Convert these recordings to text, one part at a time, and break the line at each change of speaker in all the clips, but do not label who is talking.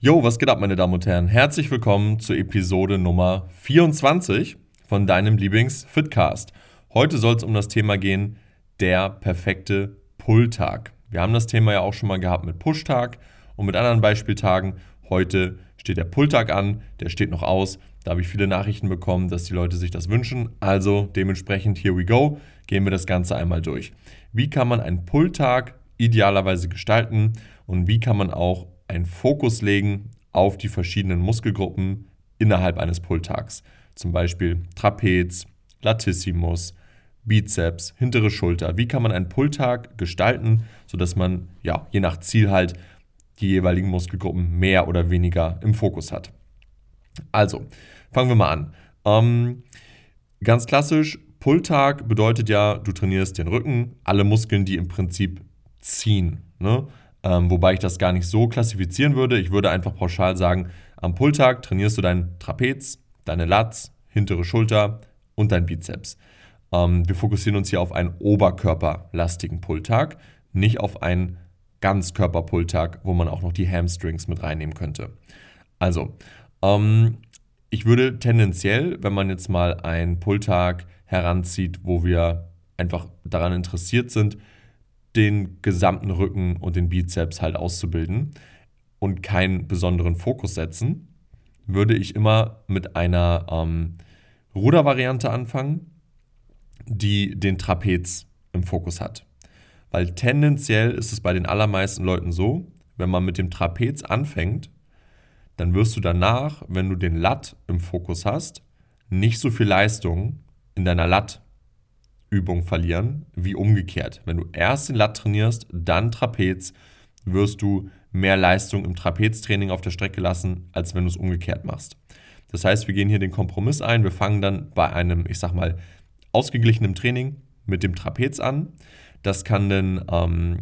Jo, was geht ab, meine Damen und Herren? Herzlich willkommen zur Episode Nummer 24 von deinem Lieblings-Fitcast. Heute soll es um das Thema gehen, der perfekte Pull-Tag. Wir haben das Thema ja auch schon mal gehabt mit Push-Tag und mit anderen Beispieltagen. Heute steht der Pull-Tag an, der steht noch aus. Da habe ich viele Nachrichten bekommen, dass die Leute sich das wünschen. Also dementsprechend, here we go, gehen wir das Ganze einmal durch. Wie kann man einen Pull-Tag idealerweise gestalten und wie kann man auch einen Fokus legen auf die verschiedenen Muskelgruppen innerhalb eines Pulltags. Zum Beispiel Trapez, Latissimus, Bizeps, hintere Schulter. Wie kann man einen Pulltag gestalten, sodass man ja, je nach Ziel halt die jeweiligen Muskelgruppen mehr oder weniger im Fokus hat. Also, fangen wir mal an. Ähm, ganz klassisch, Pulltag bedeutet ja, du trainierst den Rücken, alle Muskeln, die im Prinzip ziehen. Ne? Ähm, wobei ich das gar nicht so klassifizieren würde. Ich würde einfach pauschal sagen, am Pulltag trainierst du dein Trapez, deine Lats, hintere Schulter und dein Bizeps. Ähm, wir fokussieren uns hier auf einen oberkörperlastigen Pulltag, nicht auf einen Ganzkörper-Pulltag, wo man auch noch die Hamstrings mit reinnehmen könnte. Also, ähm, ich würde tendenziell, wenn man jetzt mal einen Pulltag heranzieht, wo wir einfach daran interessiert sind, den gesamten Rücken und den Bizeps halt auszubilden und keinen besonderen Fokus setzen, würde ich immer mit einer ähm, Rudervariante anfangen, die den Trapez im Fokus hat. Weil tendenziell ist es bei den allermeisten Leuten so, wenn man mit dem Trapez anfängt, dann wirst du danach, wenn du den Lat im Fokus hast, nicht so viel Leistung in deiner Lat Übung verlieren, wie umgekehrt. Wenn du erst den Lat trainierst, dann Trapez, wirst du mehr Leistung im Trapeztraining auf der Strecke lassen, als wenn du es umgekehrt machst. Das heißt, wir gehen hier den Kompromiss ein. Wir fangen dann bei einem, ich sag mal, ausgeglichenen Training mit dem Trapez an. Das kann dann ähm,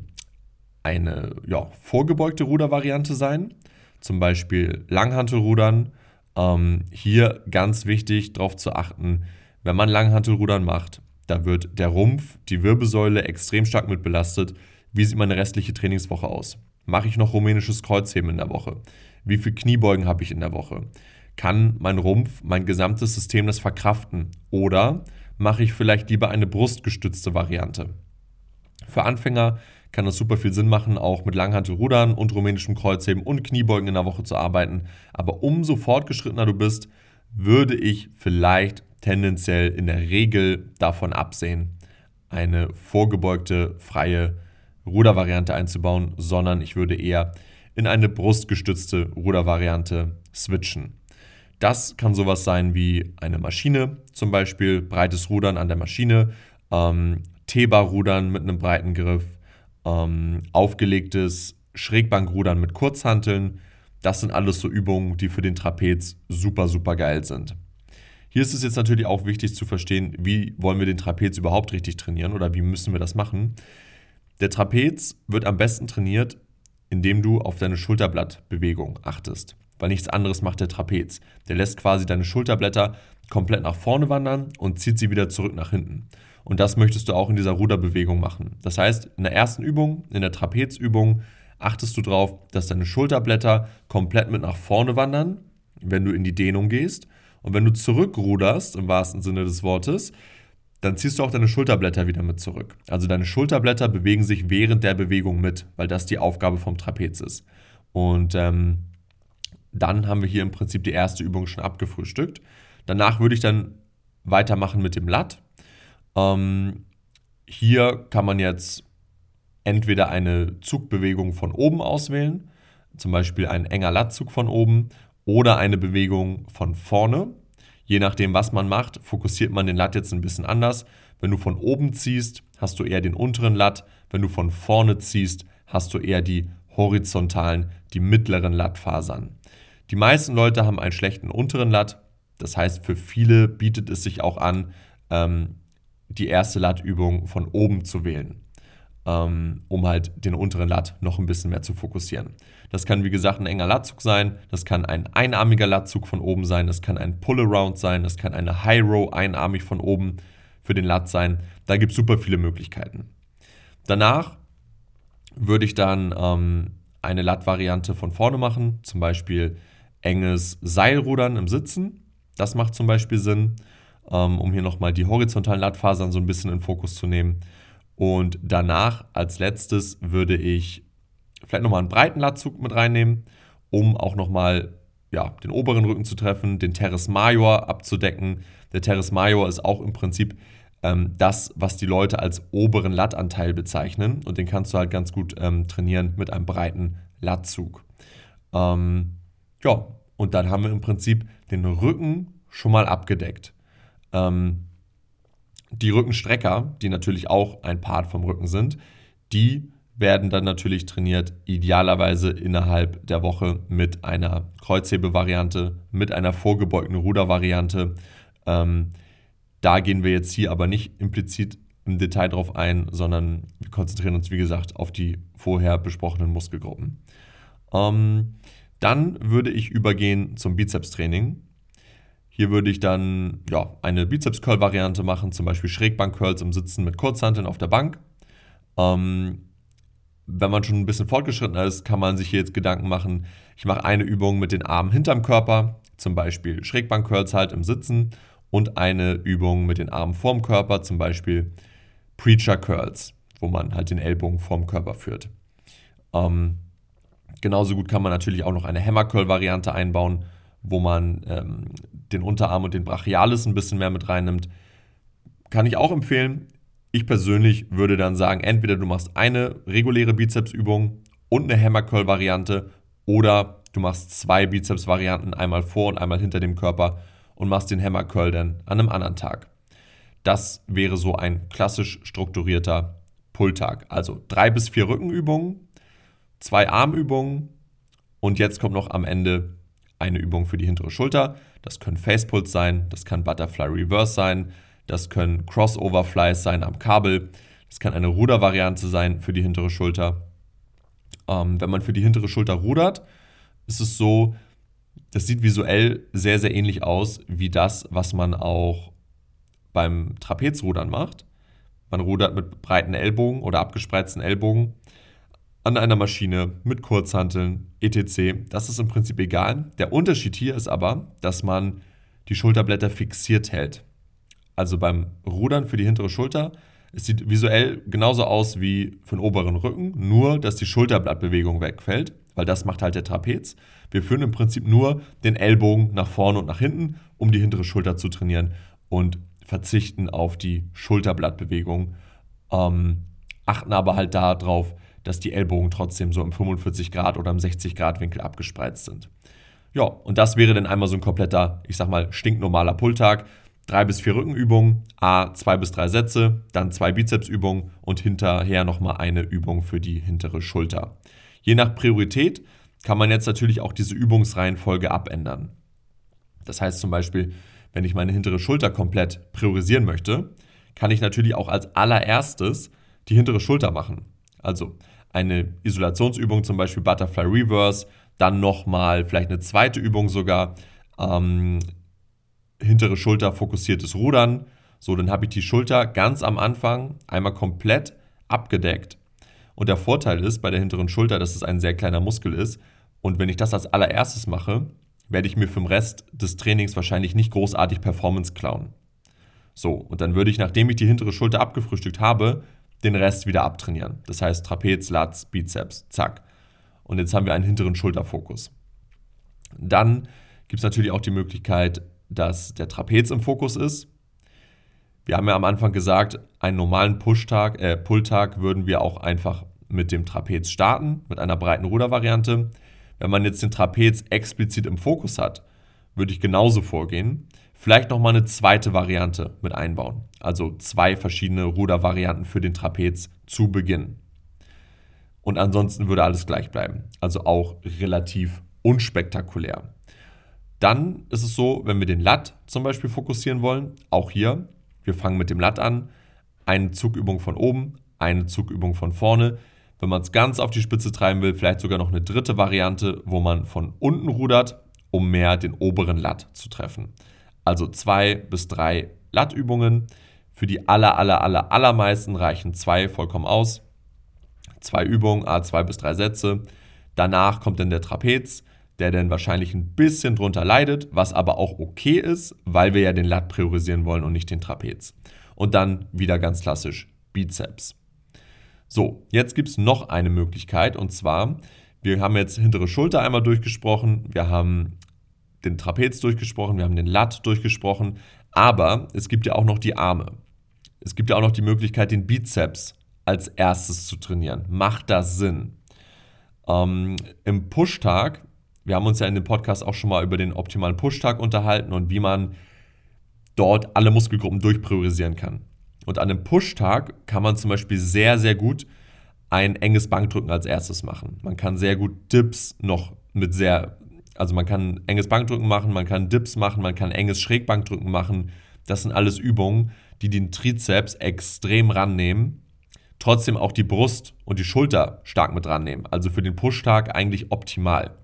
eine ja, vorgebeugte Rudervariante sein, zum Beispiel Langhantelrudern. Ähm, hier ganz wichtig darauf zu achten, wenn man Langhantelrudern macht, da wird der Rumpf, die Wirbelsäule extrem stark mit belastet. Wie sieht meine restliche Trainingswoche aus? Mache ich noch rumänisches Kreuzheben in der Woche? Wie viel Kniebeugen habe ich in der Woche? Kann mein Rumpf, mein gesamtes System das verkraften? Oder mache ich vielleicht lieber eine brustgestützte Variante? Für Anfänger kann das super viel Sinn machen, auch mit Langhantelrudern und rumänischem Kreuzheben und Kniebeugen in der Woche zu arbeiten. Aber umso fortgeschrittener du bist, würde ich vielleicht tendenziell in der Regel davon absehen, eine vorgebeugte freie Rudervariante einzubauen, sondern ich würde eher in eine brustgestützte Rudervariante switchen. Das kann sowas sein wie eine Maschine, zum Beispiel breites Rudern an der Maschine, ähm, T-Bar-Rudern mit einem breiten Griff, ähm, aufgelegtes Schrägbankrudern mit Kurzhanteln. Das sind alles so Übungen, die für den Trapez super, super geil sind. Hier ist es jetzt natürlich auch wichtig zu verstehen, wie wollen wir den Trapez überhaupt richtig trainieren oder wie müssen wir das machen. Der Trapez wird am besten trainiert, indem du auf deine Schulterblattbewegung achtest, weil nichts anderes macht der Trapez. Der lässt quasi deine Schulterblätter komplett nach vorne wandern und zieht sie wieder zurück nach hinten. Und das möchtest du auch in dieser Ruderbewegung machen. Das heißt, in der ersten Übung, in der Trapezübung, achtest du darauf, dass deine Schulterblätter komplett mit nach vorne wandern, wenn du in die Dehnung gehst und wenn du zurückruderst, im wahrsten Sinne des Wortes, dann ziehst du auch deine Schulterblätter wieder mit zurück. Also deine Schulterblätter bewegen sich während der Bewegung mit, weil das die Aufgabe vom Trapez ist. Und ähm, dann haben wir hier im Prinzip die erste Übung schon abgefrühstückt. Danach würde ich dann weitermachen mit dem Lat. Ähm, hier kann man jetzt entweder eine Zugbewegung von oben auswählen, zum Beispiel ein enger Latzug von oben, oder eine Bewegung von vorne. Je nachdem, was man macht, fokussiert man den Lat jetzt ein bisschen anders. Wenn du von oben ziehst, hast du eher den unteren Lat. Wenn du von vorne ziehst, hast du eher die horizontalen, die mittleren Lattfasern. Die meisten Leute haben einen schlechten unteren Lat. Das heißt, für viele bietet es sich auch an, ähm, die erste Lattübung von oben zu wählen ähm, um halt den unteren Lat noch ein bisschen mehr zu fokussieren. Das kann wie gesagt ein enger Latzug sein, das kann ein einarmiger Latzug von oben sein, das kann ein Pull-Around sein, das kann eine High Row einarmig von oben für den Lat sein. Da gibt es super viele Möglichkeiten. Danach würde ich dann ähm, eine Lat-Variante von vorne machen, zum Beispiel enges Seilrudern im Sitzen. Das macht zum Beispiel Sinn, ähm, um hier nochmal die horizontalen Lattfasern so ein bisschen in Fokus zu nehmen. Und danach als letztes würde ich vielleicht nochmal einen breiten Lattzug mit reinnehmen, um auch nochmal ja, den oberen Rücken zu treffen, den Teres Major abzudecken. Der Teres Major ist auch im Prinzip ähm, das, was die Leute als oberen Lattanteil bezeichnen. Und den kannst du halt ganz gut ähm, trainieren mit einem breiten Lattzug. Ähm, ja, und dann haben wir im Prinzip den Rücken schon mal abgedeckt. Ähm, die Rückenstrecker, die natürlich auch ein Part vom Rücken sind, die werden dann natürlich trainiert, idealerweise innerhalb der Woche mit einer Kreuzhebevariante, mit einer vorgebeugten Rudervariante. Ähm, da gehen wir jetzt hier aber nicht implizit im Detail drauf ein, sondern wir konzentrieren uns, wie gesagt, auf die vorher besprochenen Muskelgruppen. Ähm, dann würde ich übergehen zum Bizepstraining. Hier würde ich dann ja, eine Bizeps-Curl-Variante machen, zum Beispiel Schrägbank-Curls im Sitzen mit Kurzhanteln auf der Bank. Ähm, wenn man schon ein bisschen fortgeschritten ist, kann man sich hier jetzt Gedanken machen, ich mache eine Übung mit den Armen hinterm Körper, zum Beispiel Schrägbank-Curls halt im Sitzen und eine Übung mit den Armen vorm Körper, zum Beispiel Preacher Curls, wo man halt den Ellbogen vorm Körper führt. Ähm, genauso gut kann man natürlich auch noch eine Hammer Curl Variante einbauen, wo man ähm, den Unterarm und den Brachialis ein bisschen mehr mit reinnimmt. Kann ich auch empfehlen. Ich persönlich würde dann sagen, entweder du machst eine reguläre Bizepsübung und eine Hammer Curl Variante oder du machst zwei Bizeps Varianten, einmal vor und einmal hinter dem Körper und machst den Hammer Curl dann an einem anderen Tag. Das wäre so ein klassisch strukturierter Pulltag. Also drei bis vier Rückenübungen, zwei Armübungen und jetzt kommt noch am Ende eine Übung für die hintere Schulter. Das können Facepulls sein, das kann Butterfly Reverse sein, das können Crossover Flies sein am Kabel, das kann eine Rudervariante sein für die hintere Schulter. Ähm, wenn man für die hintere Schulter rudert, ist es so, das sieht visuell sehr, sehr ähnlich aus wie das, was man auch beim Trapezrudern macht. Man rudert mit breiten Ellbogen oder abgespreizten Ellbogen an einer Maschine mit Kurzhanteln, etc. Das ist im Prinzip egal. Der Unterschied hier ist aber, dass man die Schulterblätter fixiert hält. Also beim Rudern für die hintere Schulter, es sieht visuell genauso aus wie für den oberen Rücken, nur dass die Schulterblattbewegung wegfällt, weil das macht halt der Trapez. Wir führen im Prinzip nur den Ellbogen nach vorne und nach hinten, um die hintere Schulter zu trainieren und verzichten auf die Schulterblattbewegung, ähm, achten aber halt darauf, dass die Ellbogen trotzdem so im 45 Grad oder im 60 Grad Winkel abgespreizt sind. Ja, und das wäre dann einmal so ein kompletter, ich sag mal, stinknormaler Pulltag. Drei bis vier Rückenübungen, A, zwei bis drei Sätze, dann zwei Bizepsübungen und hinterher nochmal eine Übung für die hintere Schulter. Je nach Priorität kann man jetzt natürlich auch diese Übungsreihenfolge abändern. Das heißt zum Beispiel, wenn ich meine hintere Schulter komplett priorisieren möchte, kann ich natürlich auch als allererstes die hintere Schulter machen. Also eine Isolationsübung, zum Beispiel Butterfly Reverse, dann nochmal vielleicht eine zweite Übung sogar, ähm, hintere Schulter fokussiertes Rudern. So, dann habe ich die Schulter ganz am Anfang einmal komplett abgedeckt. Und der Vorteil ist bei der hinteren Schulter, dass es ein sehr kleiner Muskel ist, und wenn ich das als allererstes mache, werde ich mir für den Rest des Trainings wahrscheinlich nicht großartig Performance klauen. So, und dann würde ich, nachdem ich die hintere Schulter abgefrühstückt habe, den Rest wieder abtrainieren. Das heißt Trapez, Latz, Bizeps, zack. Und jetzt haben wir einen hinteren Schulterfokus. Dann gibt es natürlich auch die Möglichkeit, dass der Trapez im Fokus ist. Wir haben ja am Anfang gesagt, einen normalen Pushtag, äh, Pulltag würden wir auch einfach mit dem Trapez starten, mit einer breiten Rudervariante. Wenn man jetzt den Trapez explizit im Fokus hat, würde ich genauso vorgehen. Vielleicht nochmal eine zweite Variante mit einbauen. Also zwei verschiedene Rudervarianten für den Trapez zu Beginn. Und ansonsten würde alles gleich bleiben. Also auch relativ unspektakulär. Dann ist es so, wenn wir den Lat zum Beispiel fokussieren wollen, auch hier, wir fangen mit dem Lat an, eine Zugübung von oben, eine Zugübung von vorne. Wenn man es ganz auf die Spitze treiben will, vielleicht sogar noch eine dritte Variante, wo man von unten rudert, um mehr den oberen Latt zu treffen. Also zwei bis drei Lattübungen. Für die aller, aller, aller, allermeisten reichen zwei vollkommen aus. Zwei Übungen, a zwei bis drei Sätze. Danach kommt dann der Trapez, der dann wahrscheinlich ein bisschen drunter leidet, was aber auch okay ist, weil wir ja den Lat priorisieren wollen und nicht den Trapez. Und dann wieder ganz klassisch Bizeps. So, jetzt gibt es noch eine Möglichkeit und zwar, wir haben jetzt hintere Schulter einmal durchgesprochen, wir haben den Trapez durchgesprochen, wir haben den Lat durchgesprochen, aber es gibt ja auch noch die Arme. Es gibt ja auch noch die Möglichkeit, den Bizeps als erstes zu trainieren. Macht das Sinn? Ähm, Im Pushtag, wir haben uns ja in dem Podcast auch schon mal über den optimalen Pushtag unterhalten und wie man dort alle Muskelgruppen durchpriorisieren kann. Und an einem Pushtag kann man zum Beispiel sehr, sehr gut ein enges Bankdrücken als erstes machen. Man kann sehr gut Dips noch mit sehr, also man kann enges Bankdrücken machen, man kann Dips machen, man kann enges Schrägbankdrücken machen. Das sind alles Übungen, die den Trizeps extrem rannehmen trotzdem auch die Brust und die Schulter stark mit dran nehmen. Also für den Push-Tag eigentlich optimal.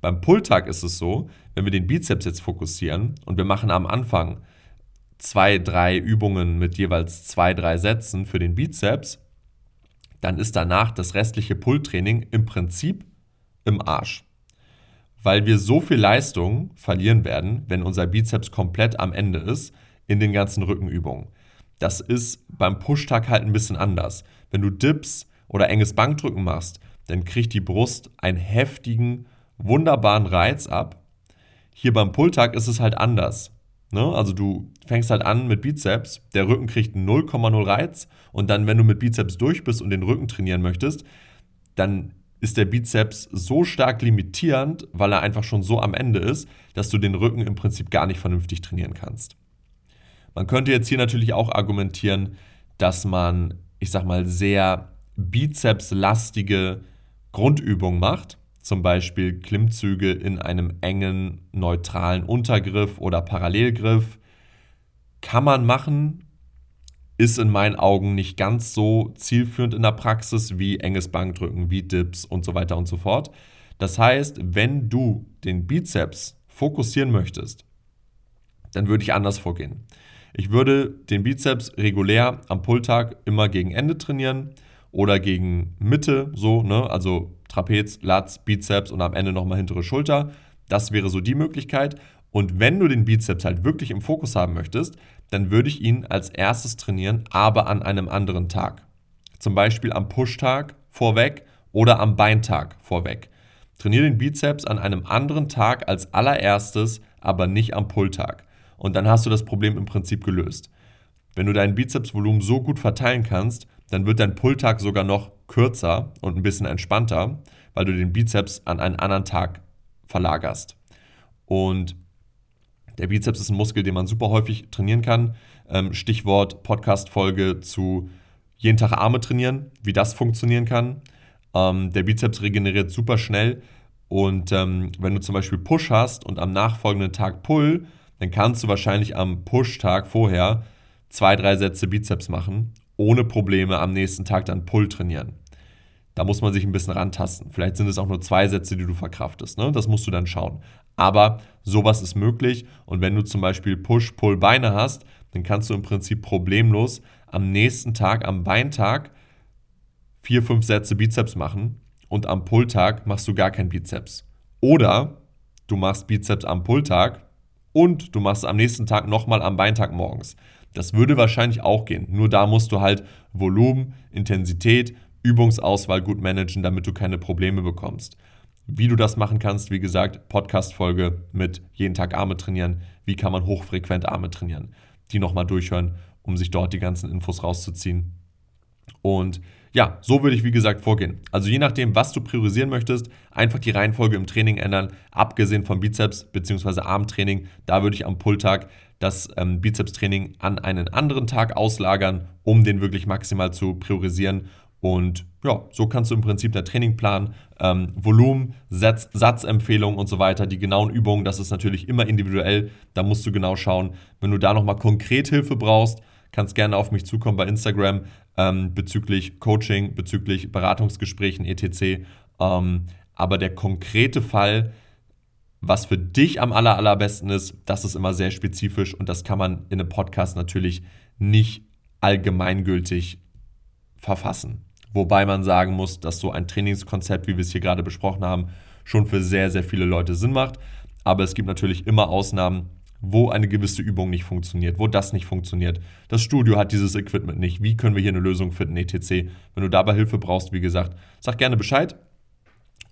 Beim Pull-Tag ist es so, wenn wir den Bizeps jetzt fokussieren und wir machen am Anfang zwei, drei Übungen mit jeweils zwei, drei Sätzen für den Bizeps, dann ist danach das restliche Pull-Training im Prinzip im Arsch. Weil wir so viel Leistung verlieren werden, wenn unser Bizeps komplett am Ende ist in den ganzen Rückenübungen. Das ist beim Pushtag halt ein bisschen anders. Wenn du Dips oder enges Bankdrücken machst, dann kriegt die Brust einen heftigen, wunderbaren Reiz ab. Hier beim Pulltag ist es halt anders. Ne? Also du fängst halt an mit Bizeps, der Rücken kriegt 0,0 Reiz und dann, wenn du mit Bizeps durch bist und den Rücken trainieren möchtest, dann ist der Bizeps so stark limitierend, weil er einfach schon so am Ende ist, dass du den Rücken im Prinzip gar nicht vernünftig trainieren kannst. Man könnte jetzt hier natürlich auch argumentieren, dass man, ich sag mal, sehr bizepslastige Grundübungen macht, zum Beispiel Klimmzüge in einem engen, neutralen Untergriff oder Parallelgriff. Kann man machen, ist in meinen Augen nicht ganz so zielführend in der Praxis wie enges Bankdrücken, wie Dips und so weiter und so fort. Das heißt, wenn du den Bizeps fokussieren möchtest, dann würde ich anders vorgehen. Ich würde den Bizeps regulär am Pulltag immer gegen Ende trainieren oder gegen Mitte, so, ne? Also Trapez, Latz, Bizeps und am Ende nochmal hintere Schulter. Das wäre so die Möglichkeit. Und wenn du den Bizeps halt wirklich im Fokus haben möchtest, dann würde ich ihn als erstes trainieren, aber an einem anderen Tag. Zum Beispiel am Pushtag vorweg oder am Beintag vorweg. Trainiere den Bizeps an einem anderen Tag als allererstes, aber nicht am Pulltag und dann hast du das Problem im Prinzip gelöst. Wenn du dein Bizepsvolumen so gut verteilen kannst, dann wird dein Pulltag sogar noch kürzer und ein bisschen entspannter, weil du den Bizeps an einen anderen Tag verlagerst. Und der Bizeps ist ein Muskel, den man super häufig trainieren kann. Ähm, Stichwort Podcast-Folge zu jeden Tag Arme trainieren, wie das funktionieren kann. Ähm, der Bizeps regeneriert super schnell. Und ähm, wenn du zum Beispiel Push hast und am nachfolgenden Tag Pull, dann kannst du wahrscheinlich am Push-Tag vorher zwei, drei Sätze Bizeps machen, ohne Probleme am nächsten Tag dann Pull trainieren. Da muss man sich ein bisschen rantasten. Vielleicht sind es auch nur zwei Sätze, die du verkraftest. Ne? Das musst du dann schauen. Aber sowas ist möglich. Und wenn du zum Beispiel Push-Pull-Beine hast, dann kannst du im Prinzip problemlos am nächsten Tag, am Beintag, vier, fünf Sätze Bizeps machen und am Pulltag machst du gar kein Bizeps. Oder du machst Bizeps am Pulltag und du machst am nächsten Tag nochmal am Beintag morgens. Das würde wahrscheinlich auch gehen. Nur da musst du halt Volumen, Intensität, Übungsauswahl gut managen, damit du keine Probleme bekommst. Wie du das machen kannst, wie gesagt, Podcast-Folge mit jeden Tag Arme trainieren. Wie kann man hochfrequent Arme trainieren? Die nochmal durchhören, um sich dort die ganzen Infos rauszuziehen. Und ja, so würde ich wie gesagt vorgehen. Also je nachdem, was du priorisieren möchtest, einfach die Reihenfolge im Training ändern. Abgesehen vom Bizeps bzw. Armtraining, da würde ich am Pulltag das ähm, Bizepstraining an einen anderen Tag auslagern, um den wirklich maximal zu priorisieren. Und ja, so kannst du im Prinzip der Training planen, ähm, Volumen, Satz, Satzempfehlungen und so weiter. Die genauen Übungen, das ist natürlich immer individuell. Da musst du genau schauen. Wenn du da nochmal konkret Hilfe brauchst, kannst gerne auf mich zukommen bei Instagram ähm, bezüglich Coaching, bezüglich Beratungsgesprächen etc. Ähm, aber der konkrete Fall, was für dich am aller, allerbesten ist, das ist immer sehr spezifisch und das kann man in einem Podcast natürlich nicht allgemeingültig verfassen. Wobei man sagen muss, dass so ein Trainingskonzept, wie wir es hier gerade besprochen haben, schon für sehr, sehr viele Leute Sinn macht. Aber es gibt natürlich immer Ausnahmen, wo eine gewisse Übung nicht funktioniert, wo das nicht funktioniert. Das Studio hat dieses Equipment nicht. Wie können wir hier eine Lösung finden, etc. Wenn du dabei Hilfe brauchst, wie gesagt, sag gerne Bescheid.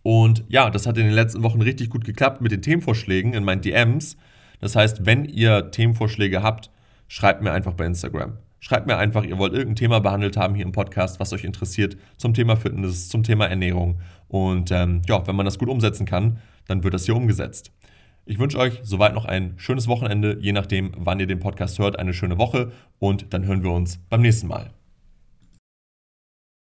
Und ja, das hat in den letzten Wochen richtig gut geklappt mit den Themenvorschlägen in meinen DMs. Das heißt, wenn ihr Themenvorschläge habt, schreibt mir einfach bei Instagram. Schreibt mir einfach, ihr wollt irgendein Thema behandelt haben hier im Podcast, was euch interessiert zum Thema Fitness, zum Thema Ernährung. Und ähm, ja, wenn man das gut umsetzen kann, dann wird das hier umgesetzt. Ich wünsche euch soweit noch ein schönes Wochenende, je nachdem, wann ihr den Podcast hört, eine schöne Woche und dann hören wir uns beim nächsten Mal.